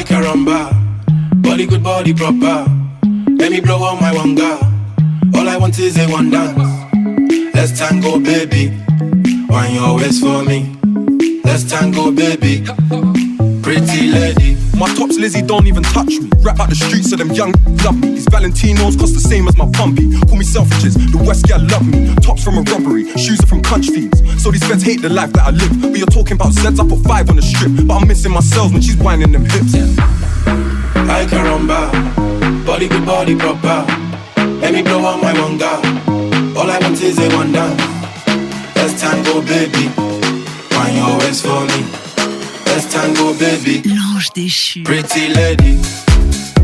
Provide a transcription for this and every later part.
Ay caramba, body good, body proper. Let me blow on my wanga. All I want is a one dance. Let's tango, baby. Wine your waist for me. Let's tango, baby. Pretty lady. My tops Lizzie don't even touch me. Rap out the streets so them young love me. These Valentinos cost the same as my pumpy. Call me selfridges, the West gal love me. Tops from a robbery, shoes are from country feeds. So these feds hate the life that I live. But you're talking about Zeds, I put five on the strip. But I'm missing myself when she's whining them hips. Ay caramba, body good, body proper. Let me blow on my wanga. All I want is a one dance. Let's tango, baby. Wine your waist for me. Let's tango, baby. L'ange déchu. Pretty lady,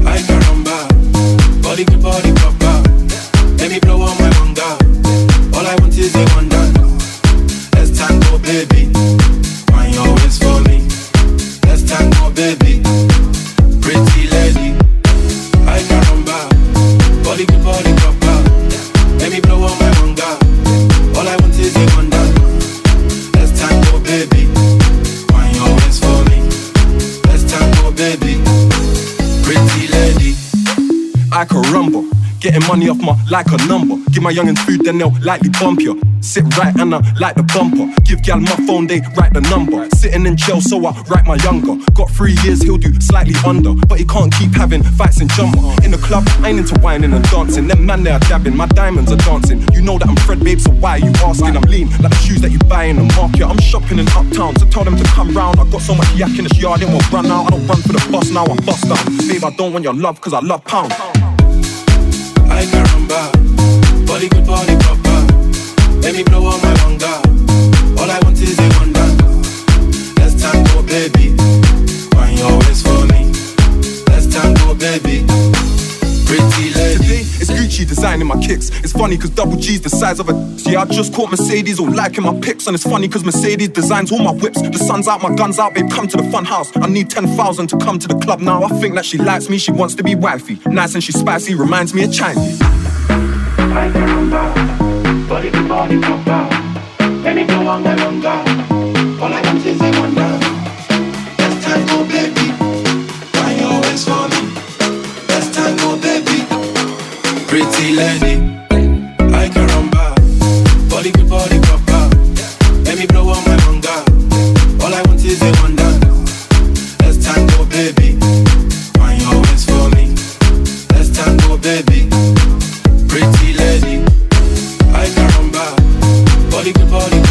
Ay caramba, body good, body proper. Let me blow on my wanga. All I want is a dance. Let's tango, baby. Wine your waist for me. Let's tango, baby. Like a number. Give my youngins food, then they'll likely bump you. Sit right and I like the bumper. Give gal my phone, they write the number. Sitting in jail, so I write my younger. Got three years, he'll do slightly under. But he can't keep having fights in jumper. In the club, I ain't into whining and dancing. Them man, they are dabbing, my diamonds are dancing. You know that I'm Fred, babe, so why are you asking? I'm lean, like the shoes that you buy in the market. I'm shopping in uptown, so tell them to come round. I got so much yak in this yard, it won't run out. I don't run for the bus now, I'm bust down. Babe, I don't want your love, cause I love pound. Body good, body proper. Let me blow on my wanga. All I want is a dance. Let's tango, baby. Wine your waist for me. Let's tango, baby. It's Gucci designing my kicks. It's funny cause double G's the size of a. Yeah, I just caught Mercedes all liking my pics. And it's funny cause Mercedes designs all my whips. The sun's out, my gun's out, babe, come to the fun house. I need 10,000 to come to the club now. I think that she likes me, she wants to be wifey. Nice and she's spicy, reminds me of Chinese. Ay caramba, body good, body proper. Let me go on my wanga. All I want is one dance. Let's tango, baby. Wine your waist for me. Let's tango, baby. Pretty lady, body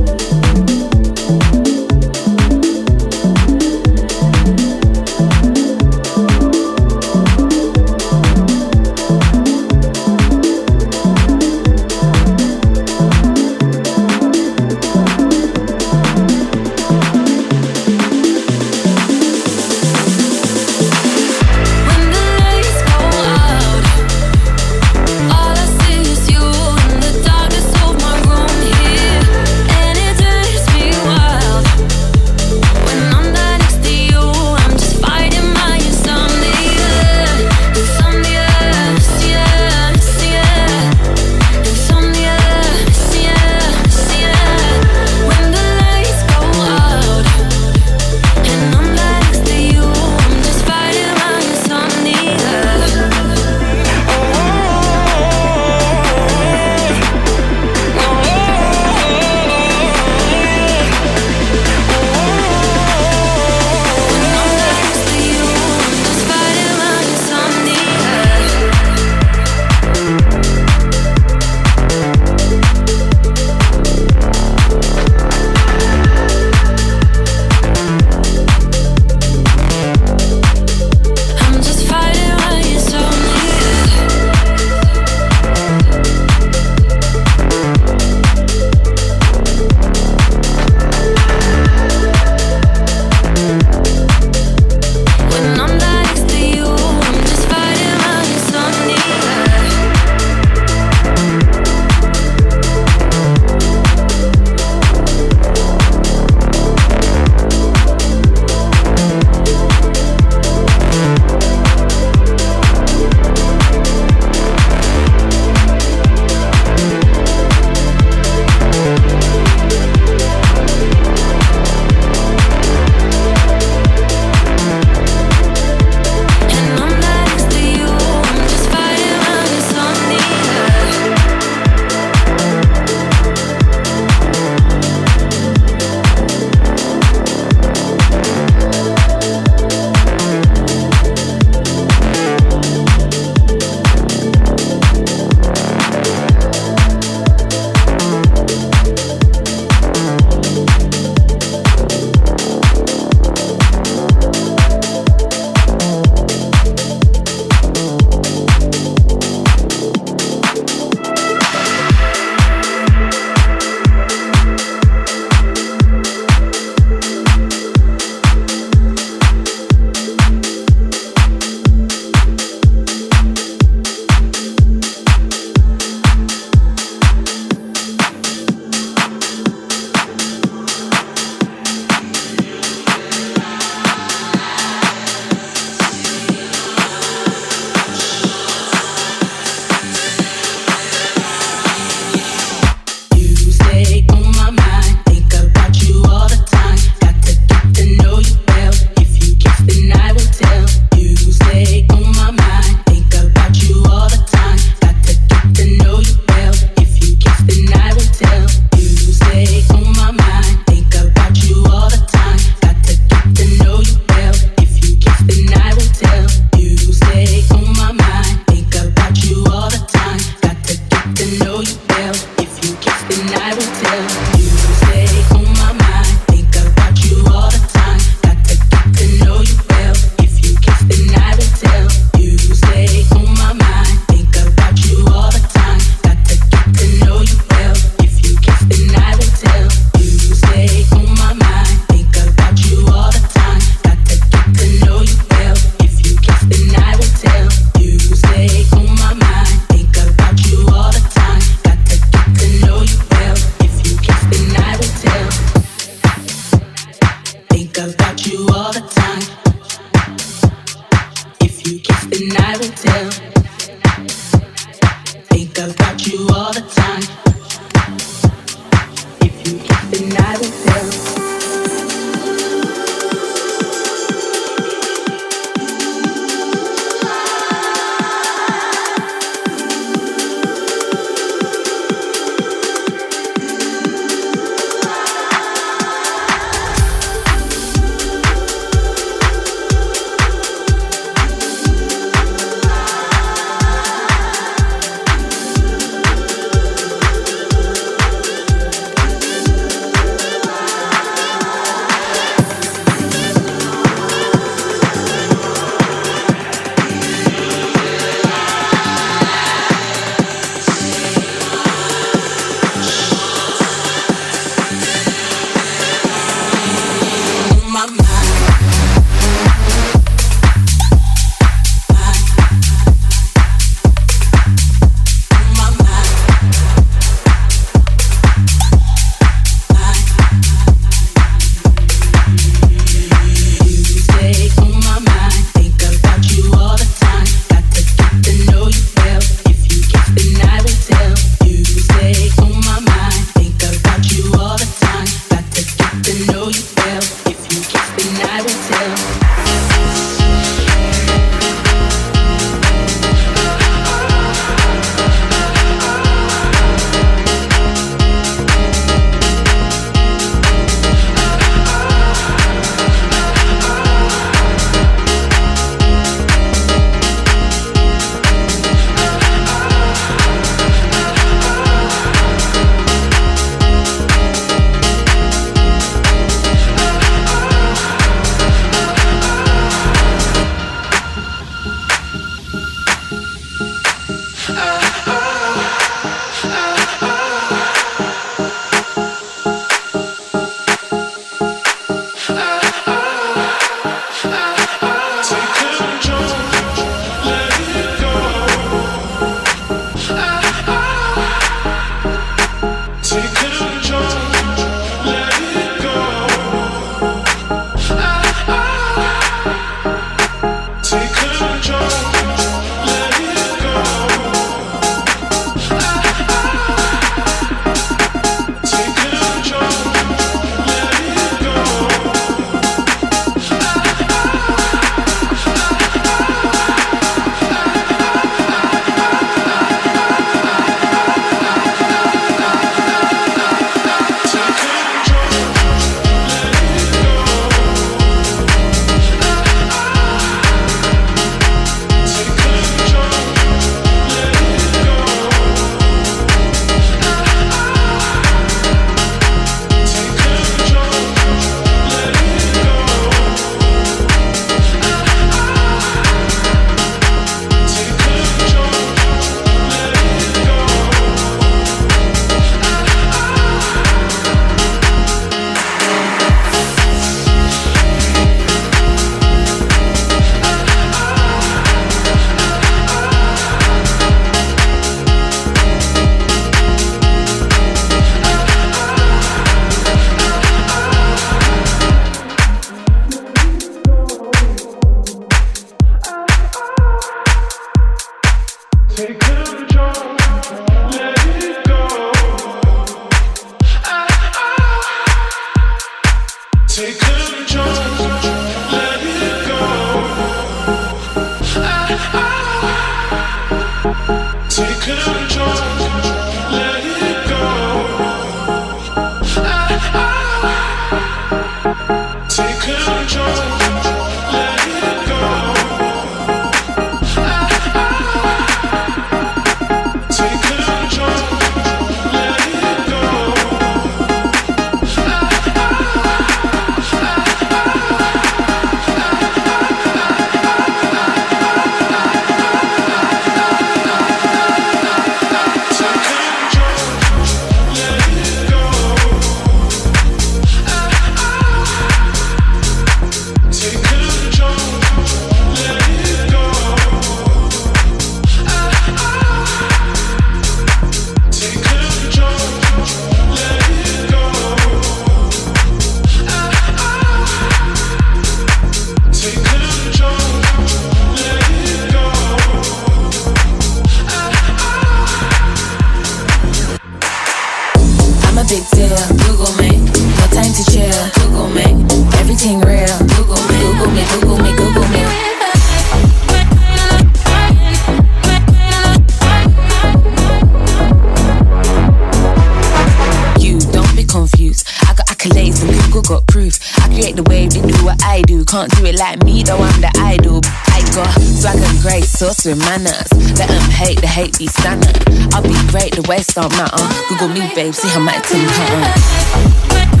can't do it like me, though I'm the idol. I got swag and grace, sauce with manners. Let them hate, the hate be standard. I'll be great, the waist don't matter. Google me, babe, see how my team pattern.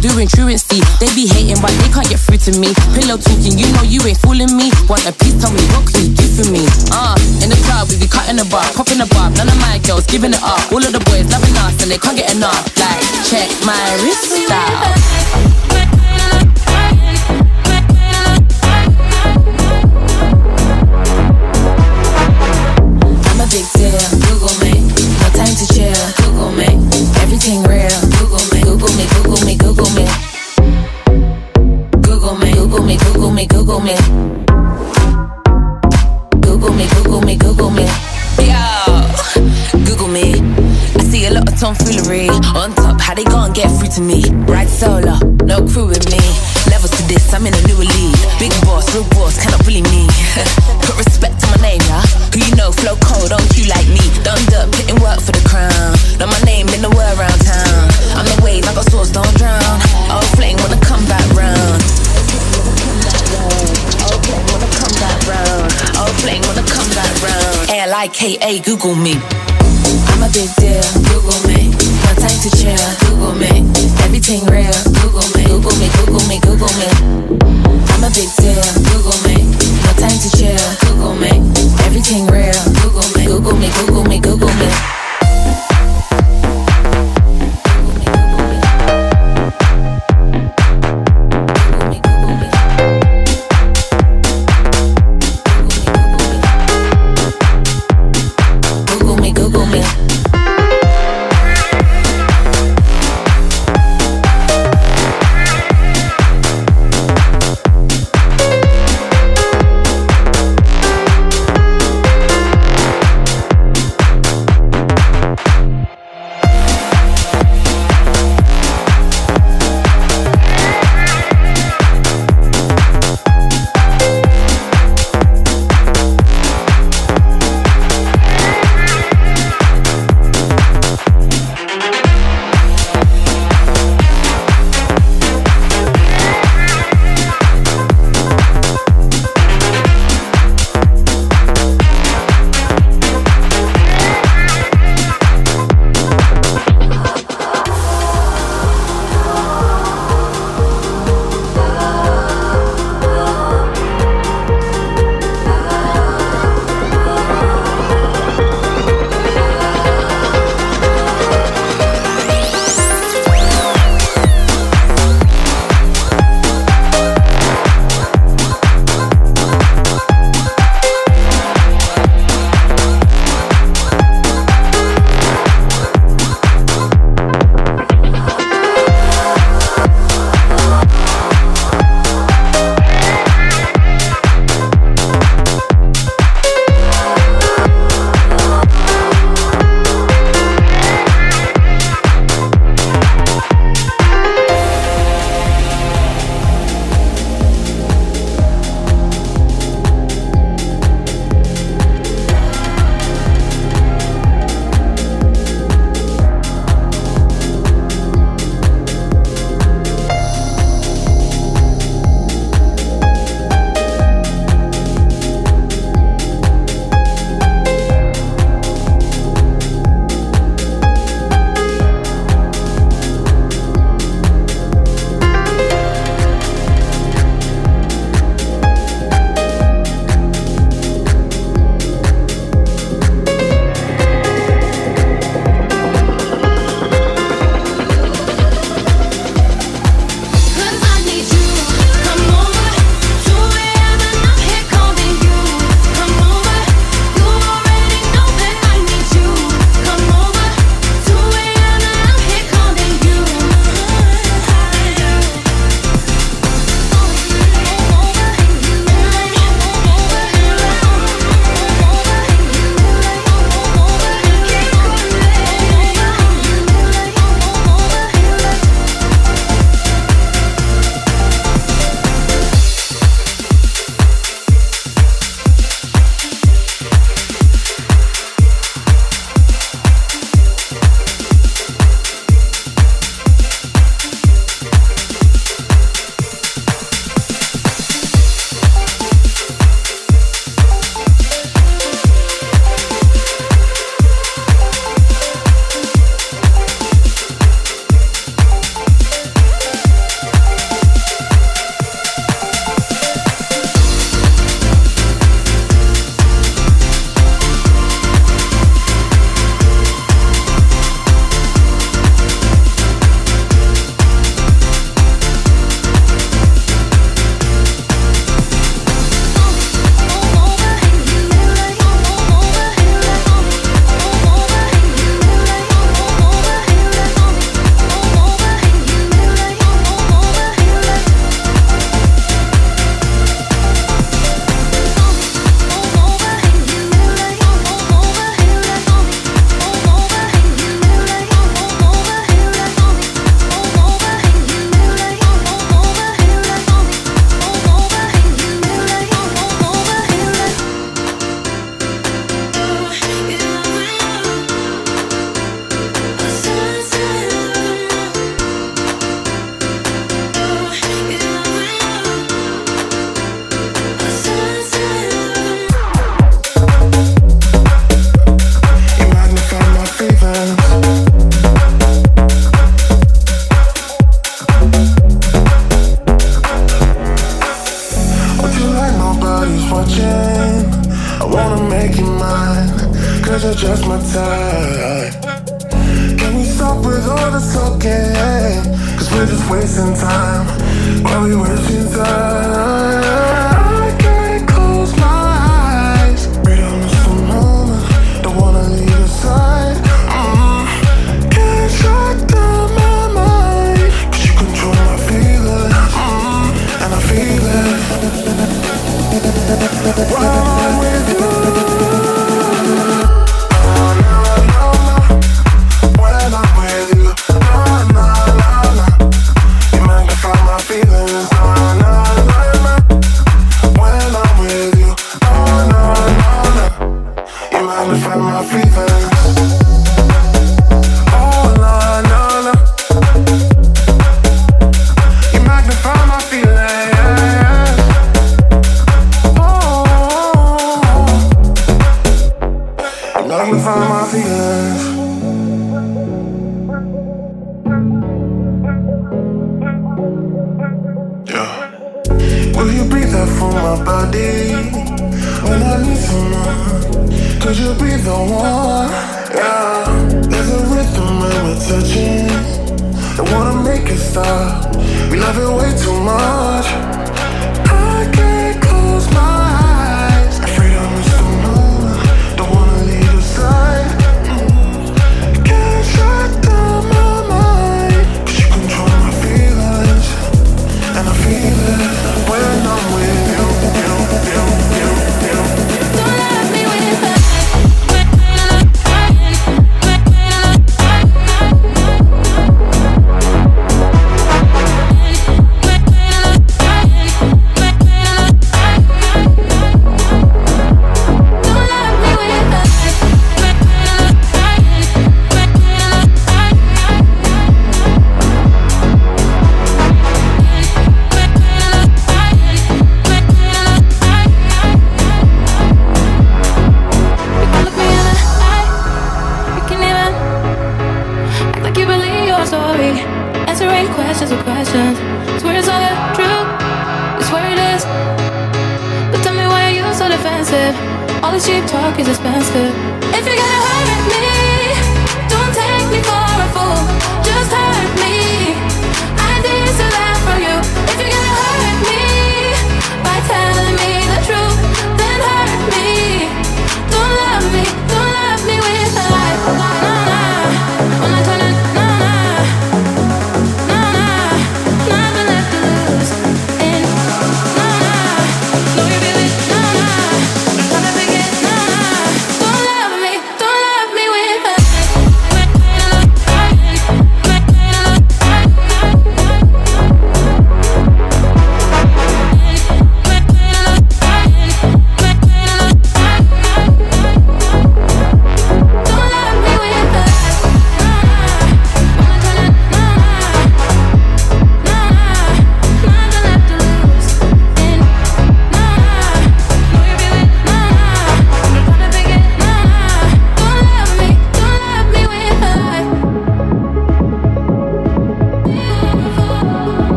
Doing truancy. They be hating, but they can't get through to me. Pillow talking, you know you ain't fooling me. Want a piece, tell me what can you do for me? Uh, in the club, we be cutting the bar, popping the bar. None of my girls giving it up. All of the boys loving us and they can't get enough. Like, check my wrist style. Tomfoolery. On top, how they gon' get through to me? Ride solo, no crew with me. Levels to this, I'm in a new league. Big boss, real boss, cannot bully me. Put respect to my name, yeah. Who you know, flow cold, don't you like me? Done up, putting work for the crown. Know my name in the world around town. L-I-K-A, Google me. I'm a big deal. Google me. No time to chill. Google me. Everything real. Google me. Google me. Google me. Google me. I'm a big deal. Google me. No time to chill. Google me. Everything real. Google me. Google me. Google me. Google me.